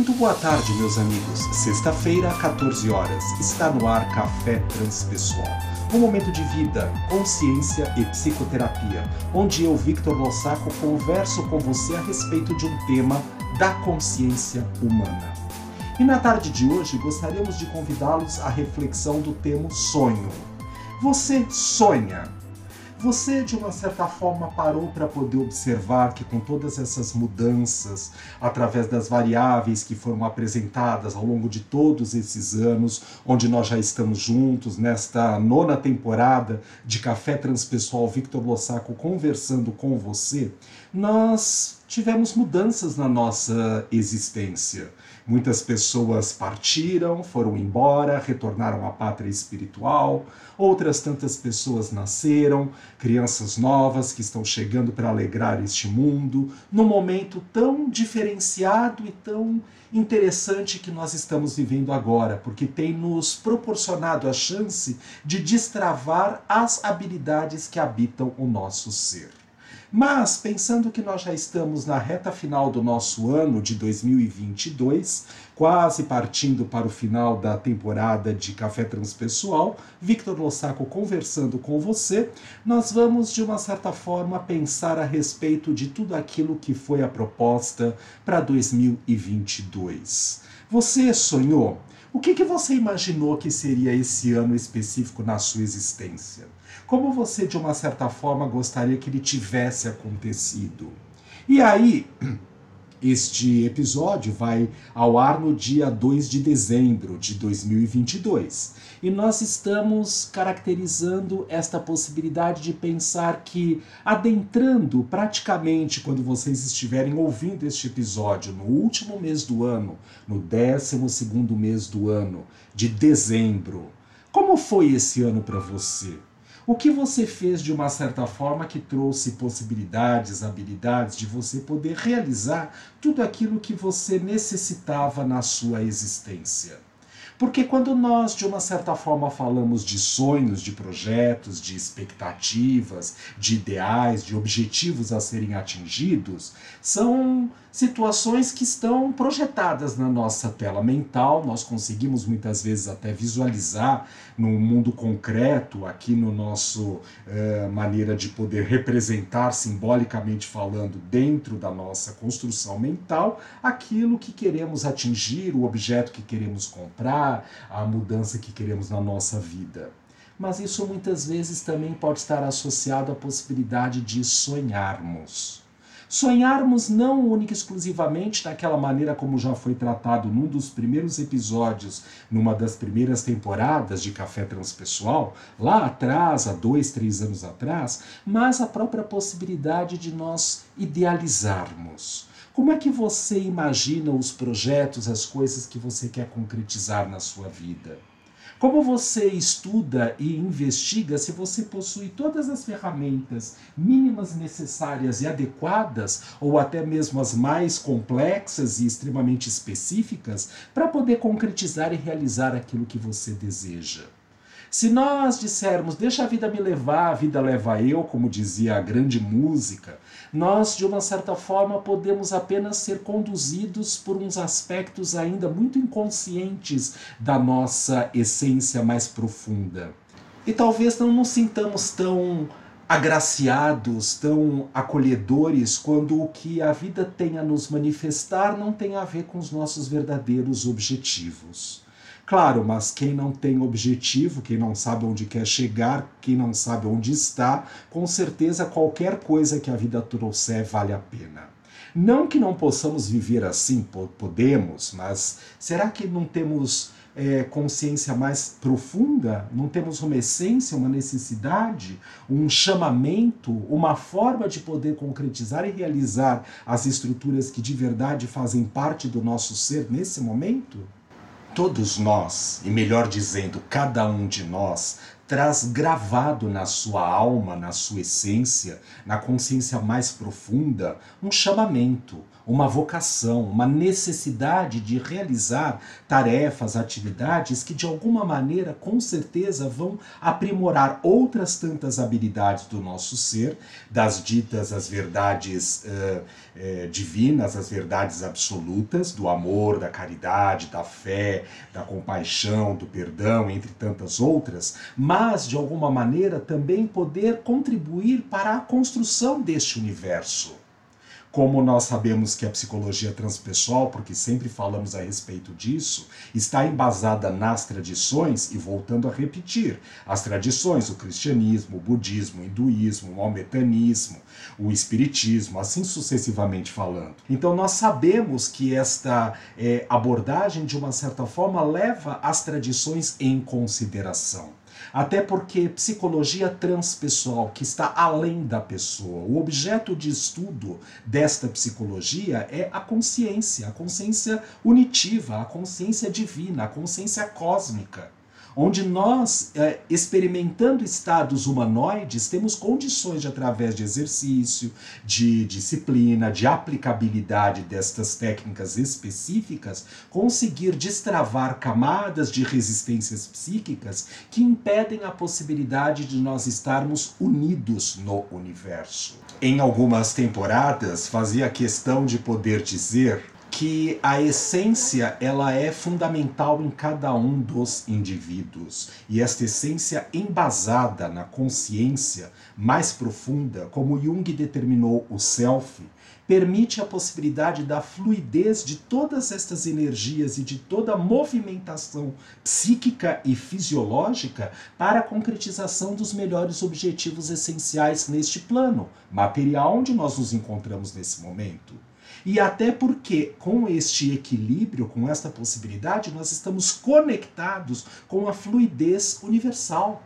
Muito boa tarde, meus amigos. Sexta-feira, 14 horas, está no ar Café Transpessoal. Um momento de vida, consciência e psicoterapia, onde eu, Victor Lossaco, converso com você a respeito de um tema da consciência humana. E na tarde de hoje gostaríamos de convidá-los à reflexão do tema sonho. Você sonha? Você, de uma certa forma, parou para poder observar que, com todas essas mudanças, através das variáveis que foram apresentadas ao longo de todos esses anos, onde nós já estamos juntos, nesta nona temporada de Café Transpessoal Victor Lossaco conversando com você, nós tivemos mudanças na nossa existência. Muitas pessoas partiram, foram embora, retornaram à pátria espiritual, outras tantas pessoas nasceram, crianças novas que estão chegando para alegrar este mundo, num momento tão diferenciado e tão interessante que nós estamos vivendo agora, porque tem nos proporcionado a chance de destravar as habilidades que habitam o nosso ser. Mas, pensando que nós já estamos na reta final do nosso ano de 2022, quase partindo para o final da temporada de Café Transpessoal, Victor Lossaco conversando com você, nós vamos, de uma certa forma, pensar a respeito de tudo aquilo que foi a proposta para 2022. Você sonhou? O que, que você imaginou que seria esse ano específico na sua existência? Como você, de uma certa forma, gostaria que ele tivesse acontecido. E aí, este episódio vai ao ar no dia 2 de dezembro de 2022. E nós estamos caracterizando esta possibilidade de pensar que, adentrando praticamente quando vocês estiverem ouvindo este episódio, no último mês do ano, no 12 segundo mês do ano, de dezembro, como foi esse ano para você? O que você fez de uma certa forma que trouxe possibilidades, habilidades de você poder realizar tudo aquilo que você necessitava na sua existência? Porque quando nós, de uma certa forma, falamos de sonhos, de projetos, de expectativas, de ideais, de objetivos a serem atingidos, são situações que estão projetadas na nossa tela mental, nós conseguimos muitas vezes até visualizar no mundo concreto, aqui no nosso uh, maneira de poder representar simbolicamente falando dentro da nossa construção mental aquilo que queremos atingir, o objeto que queremos comprar, a mudança que queremos na nossa vida. Mas isso muitas vezes também pode estar associado à possibilidade de sonharmos sonharmos não única e exclusivamente daquela maneira como já foi tratado num dos primeiros episódios, numa das primeiras temporadas de Café Transpessoal, lá atrás, há dois, três anos atrás, mas a própria possibilidade de nós idealizarmos. Como é que você imagina os projetos, as coisas que você quer concretizar na sua vida? Como você estuda e investiga se você possui todas as ferramentas mínimas necessárias e adequadas, ou até mesmo as mais complexas e extremamente específicas, para poder concretizar e realizar aquilo que você deseja? Se nós dissermos, deixa a vida me levar, a vida leva eu, como dizia a grande música, nós, de uma certa forma, podemos apenas ser conduzidos por uns aspectos ainda muito inconscientes da nossa essência mais profunda. E talvez não nos sintamos tão agraciados, tão acolhedores, quando o que a vida tem a nos manifestar não tem a ver com os nossos verdadeiros objetivos. Claro, mas quem não tem objetivo, quem não sabe onde quer chegar, quem não sabe onde está, com certeza qualquer coisa que a vida trouxer vale a pena. Não que não possamos viver assim, podemos, mas será que não temos é, consciência mais profunda? Não temos uma essência, uma necessidade, um chamamento, uma forma de poder concretizar e realizar as estruturas que de verdade fazem parte do nosso ser nesse momento? Todos nós, e melhor dizendo, cada um de nós, traz gravado na sua alma, na sua essência, na consciência mais profunda, um chamamento, uma vocação, uma necessidade de realizar tarefas, atividades que de alguma maneira, com certeza, vão aprimorar outras tantas habilidades do nosso ser, das ditas as verdades uh, uh, divinas, as verdades absolutas, do amor, da caridade, da fé, da compaixão, do perdão, entre tantas outras, mas de alguma maneira também poder contribuir para a construção deste universo como nós sabemos que a psicologia transpessoal, porque sempre falamos a respeito disso, está embasada nas tradições, e voltando a repetir, as tradições, o cristianismo, o budismo, o hinduísmo, o maometanismo, o espiritismo, assim sucessivamente falando. Então nós sabemos que esta é, abordagem, de uma certa forma, leva as tradições em consideração. Até porque psicologia transpessoal, que está além da pessoa, o objeto de estudo desta psicologia é a consciência, a consciência unitiva, a consciência divina, a consciência cósmica onde nós, é, experimentando estados humanoides, temos condições de, através de exercício, de disciplina, de aplicabilidade destas técnicas específicas, conseguir destravar camadas de resistências psíquicas que impedem a possibilidade de nós estarmos unidos no universo. Em algumas temporadas, fazia questão de poder dizer que a essência ela é fundamental em cada um dos indivíduos e esta essência embasada na consciência mais profunda, como Jung determinou o self, permite a possibilidade da fluidez de todas estas energias e de toda a movimentação psíquica e fisiológica para a concretização dos melhores objetivos essenciais neste plano material onde nós nos encontramos nesse momento. E até porque, com este equilíbrio, com esta possibilidade, nós estamos conectados com a fluidez universal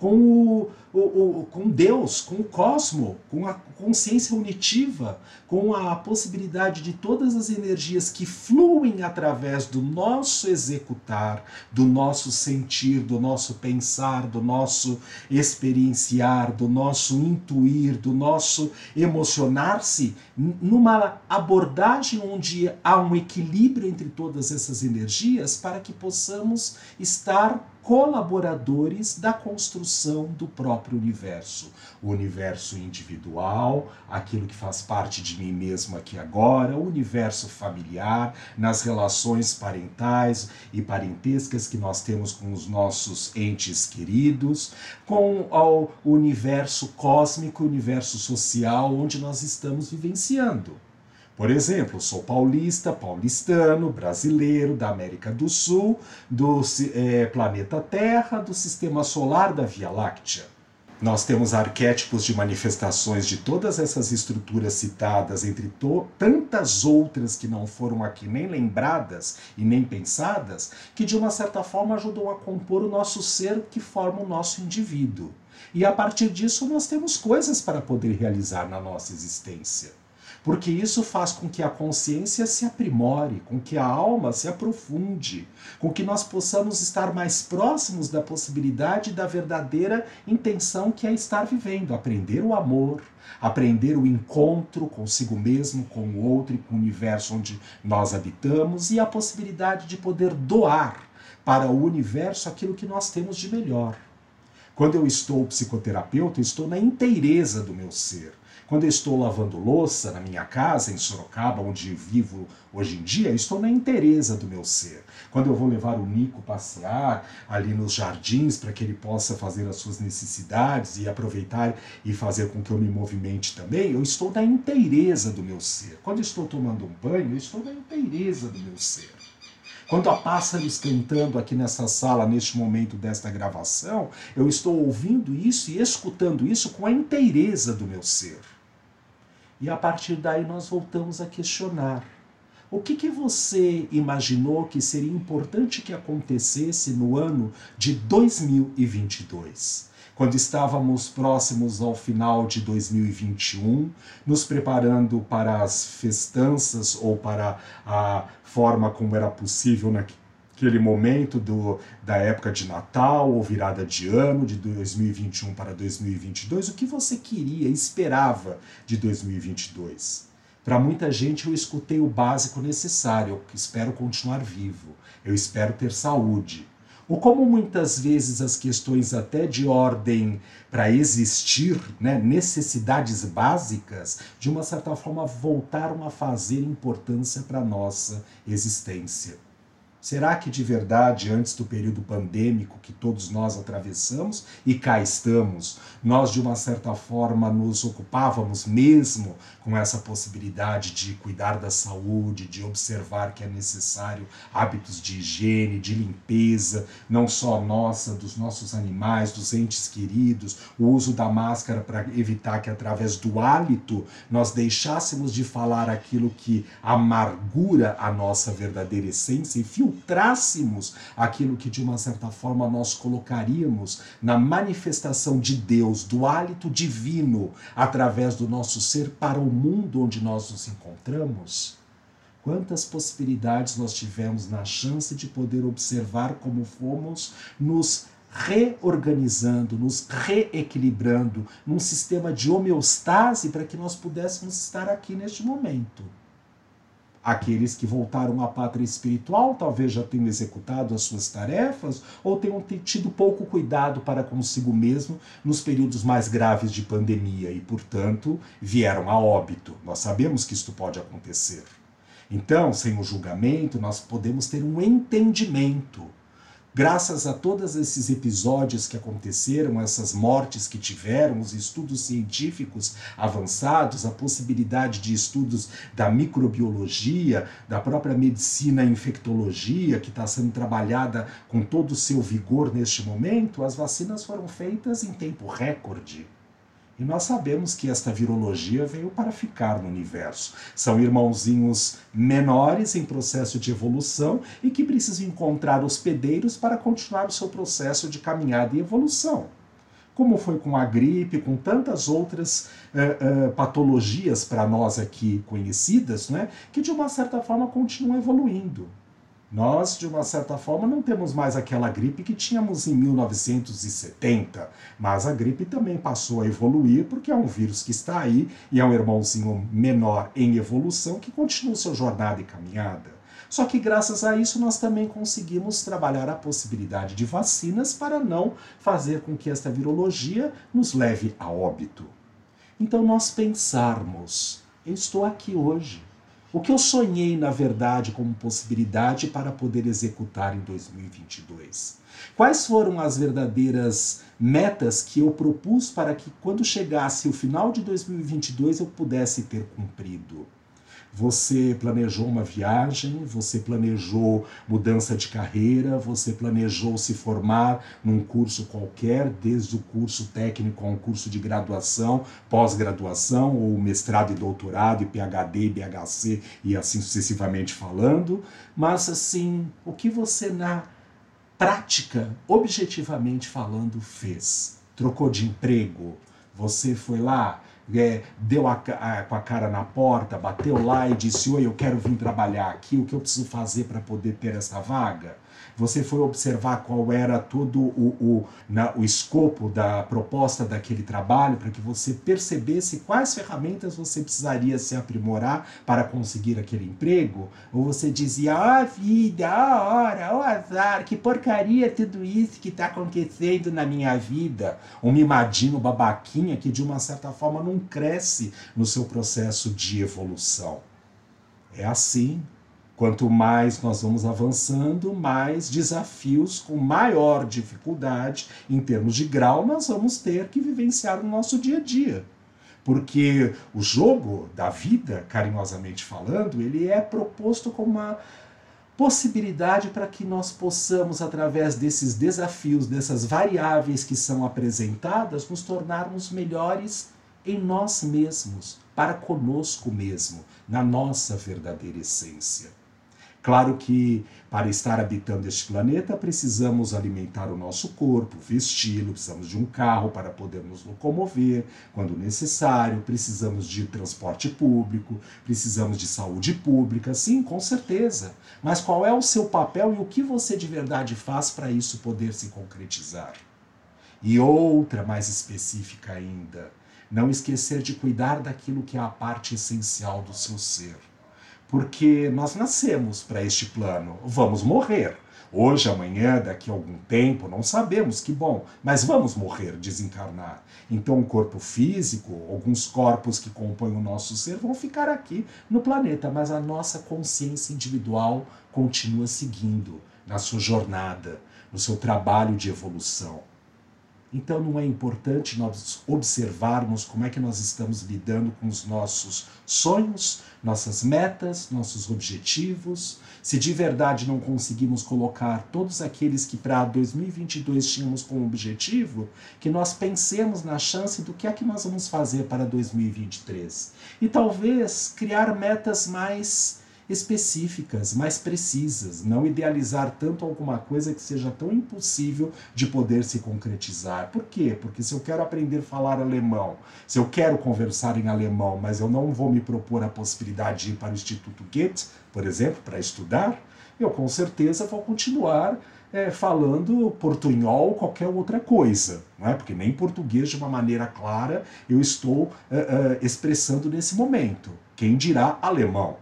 com, o, o, o, com Deus, com o cosmo, com a consciência unitiva, com a possibilidade de todas as energias que fluem através do nosso executar, do nosso sentir, do nosso pensar, do nosso experienciar, do nosso intuir, do nosso emocionar-se, numa abordagem onde há um equilíbrio entre todas essas energias para que possamos estar colaboradores da construção do próprio universo. O universo individual, aquilo que faz parte de mim mesmo aqui agora, o universo familiar, nas relações parentais e parentescas que nós temos com os nossos entes queridos, com o universo cósmico, o universo social onde nós estamos vivenciando. Por exemplo, sou paulista, paulistano, brasileiro, da América do Sul, do é, planeta Terra, do sistema solar da Via Láctea. Nós temos arquétipos de manifestações de todas essas estruturas citadas, entre tantas outras que não foram aqui nem lembradas e nem pensadas, que de uma certa forma ajudam a compor o nosso ser que forma o nosso indivíduo. E a partir disso nós temos coisas para poder realizar na nossa existência porque isso faz com que a consciência se aprimore, com que a alma se aprofunde, com que nós possamos estar mais próximos da possibilidade da verdadeira intenção que é estar vivendo, aprender o amor, aprender o encontro consigo mesmo, com o outro e com o universo onde nós habitamos e a possibilidade de poder doar para o universo aquilo que nós temos de melhor. Quando eu estou psicoterapeuta, eu estou na inteireza do meu ser. Quando eu estou lavando louça na minha casa, em Sorocaba, onde vivo hoje em dia, estou na inteireza do meu ser. Quando eu vou levar o Nico passear ali nos jardins para que ele possa fazer as suas necessidades e aproveitar e fazer com que eu me movimente também, eu estou na inteireza do meu ser. Quando estou tomando um banho, eu estou na inteireza do meu ser. Quando há pássaros cantando aqui nessa sala, neste momento desta gravação, eu estou ouvindo isso e escutando isso com a inteireza do meu ser. E a partir daí nós voltamos a questionar. O que, que você imaginou que seria importante que acontecesse no ano de 2022? Quando estávamos próximos ao final de 2021, nos preparando para as festanças ou para a forma como era possível aquele momento do, da época de Natal ou virada de ano, de 2021 para 2022, o que você queria, esperava de 2022? Para muita gente, eu escutei o básico necessário. Eu espero continuar vivo. Eu espero ter saúde. Ou como muitas vezes as questões até de ordem para existir, né, necessidades básicas, de uma certa forma voltaram a fazer importância para a nossa existência. Será que de verdade, antes do período pandêmico que todos nós atravessamos, e cá estamos, nós de uma certa forma nos ocupávamos mesmo com essa possibilidade de cuidar da saúde, de observar que é necessário hábitos de higiene, de limpeza, não só nossa, dos nossos animais, dos entes queridos, o uso da máscara para evitar que através do hálito nós deixássemos de falar aquilo que amargura a nossa verdadeira essência e filtrássemos aquilo que de uma certa forma nós colocaríamos na manifestação de Deus, do hálito divino através do nosso ser para o mundo onde nós nos encontramos? Quantas possibilidades nós tivemos na chance de poder observar como fomos nos reorganizando, nos reequilibrando num sistema de homeostase para que nós pudéssemos estar aqui neste momento. Aqueles que voltaram à pátria espiritual talvez já tenham executado as suas tarefas ou tenham tido pouco cuidado para consigo mesmo nos períodos mais graves de pandemia e, portanto, vieram a óbito. Nós sabemos que isto pode acontecer. Então, sem o julgamento, nós podemos ter um entendimento Graças a todos esses episódios que aconteceram, essas mortes que tiveram, os estudos científicos avançados, a possibilidade de estudos da microbiologia, da própria medicina infectologia, que está sendo trabalhada com todo o seu vigor neste momento, as vacinas foram feitas em tempo recorde. E nós sabemos que esta virologia veio para ficar no universo. São irmãozinhos menores em processo de evolução e que precisam encontrar hospedeiros para continuar o seu processo de caminhada e evolução. Como foi com a gripe, com tantas outras uh, uh, patologias para nós aqui conhecidas, né, que de uma certa forma continuam evoluindo. Nós, de uma certa forma, não temos mais aquela gripe que tínhamos em 1970, mas a gripe também passou a evoluir porque é um vírus que está aí e é um irmãozinho menor em evolução que continua sua jornada e caminhada. Só que graças a isso nós também conseguimos trabalhar a possibilidade de vacinas para não fazer com que esta virologia nos leve a óbito. Então nós pensarmos, eu estou aqui hoje o que eu sonhei, na verdade, como possibilidade para poder executar em 2022? Quais foram as verdadeiras metas que eu propus para que, quando chegasse o final de 2022, eu pudesse ter cumprido? Você planejou uma viagem, você planejou mudança de carreira, você planejou se formar num curso qualquer, desde o curso técnico a um curso de graduação, pós-graduação, ou mestrado e doutorado, e PhD, BHC e assim sucessivamente falando. Mas assim, o que você na prática, objetivamente falando, fez? Trocou de emprego? Você foi lá, é, deu a, a, com a cara na porta, bateu lá e disse: Oi, eu quero vir trabalhar aqui, o que eu preciso fazer para poder ter essa vaga? Você foi observar qual era todo o, o, na, o escopo da proposta daquele trabalho para que você percebesse quais ferramentas você precisaria se aprimorar para conseguir aquele emprego? Ou você dizia, ah, vida, a hora, o azar, que porcaria tudo isso que está acontecendo na minha vida? Um mimadinho babaquinha que de uma certa forma não cresce no seu processo de evolução. É assim Quanto mais nós vamos avançando, mais desafios com maior dificuldade em termos de grau nós vamos ter que vivenciar no nosso dia a dia. Porque o jogo da vida, carinhosamente falando, ele é proposto como uma possibilidade para que nós possamos, através desses desafios, dessas variáveis que são apresentadas, nos tornarmos melhores em nós mesmos, para conosco mesmo, na nossa verdadeira essência. Claro que para estar habitando este planeta precisamos alimentar o nosso corpo, vesti-lo, precisamos de um carro para poder nos locomover quando necessário, precisamos de transporte público, precisamos de saúde pública, sim, com certeza. Mas qual é o seu papel e o que você de verdade faz para isso poder se concretizar? E outra mais específica ainda, não esquecer de cuidar daquilo que é a parte essencial do seu ser. Porque nós nascemos para este plano, vamos morrer. Hoje, amanhã, daqui a algum tempo, não sabemos, que bom, mas vamos morrer, desencarnar. Então, o corpo físico, alguns corpos que compõem o nosso ser vão ficar aqui no planeta, mas a nossa consciência individual continua seguindo na sua jornada, no seu trabalho de evolução. Então não é importante nós observarmos como é que nós estamos lidando com os nossos sonhos, nossas metas, nossos objetivos. Se de verdade não conseguimos colocar todos aqueles que para 2022 tínhamos como objetivo, que nós pensemos na chance do que é que nós vamos fazer para 2023. E talvez criar metas mais específicas, mais precisas, não idealizar tanto alguma coisa que seja tão impossível de poder se concretizar. Por quê? Porque se eu quero aprender a falar alemão, se eu quero conversar em alemão, mas eu não vou me propor a possibilidade de ir para o Instituto Goethe, por exemplo, para estudar, eu com certeza vou continuar é, falando portunhol ou qualquer outra coisa, não é? porque nem português de uma maneira clara eu estou é, é, expressando nesse momento. Quem dirá alemão?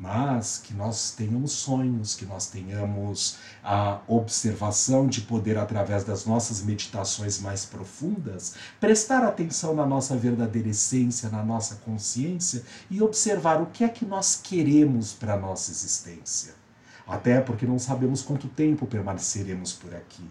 Mas que nós tenhamos sonhos, que nós tenhamos a observação de poder, através das nossas meditações mais profundas, prestar atenção na nossa verdadeira essência, na nossa consciência e observar o que é que nós queremos para a nossa existência. Até porque não sabemos quanto tempo permaneceremos por aqui.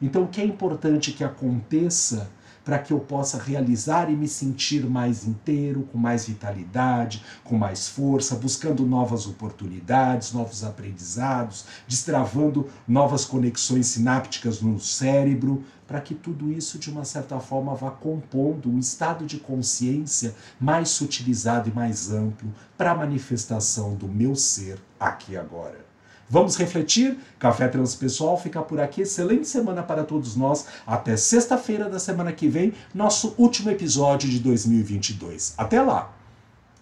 Então, o que é importante que aconteça para que eu possa realizar e me sentir mais inteiro, com mais vitalidade, com mais força, buscando novas oportunidades, novos aprendizados, destravando novas conexões sinápticas no cérebro, para que tudo isso, de uma certa forma, vá compondo um estado de consciência mais sutilizado e mais amplo para a manifestação do meu ser aqui agora. Vamos refletir? Café Transpessoal fica por aqui. Excelente semana para todos nós. Até sexta-feira da semana que vem, nosso último episódio de 2022. Até lá!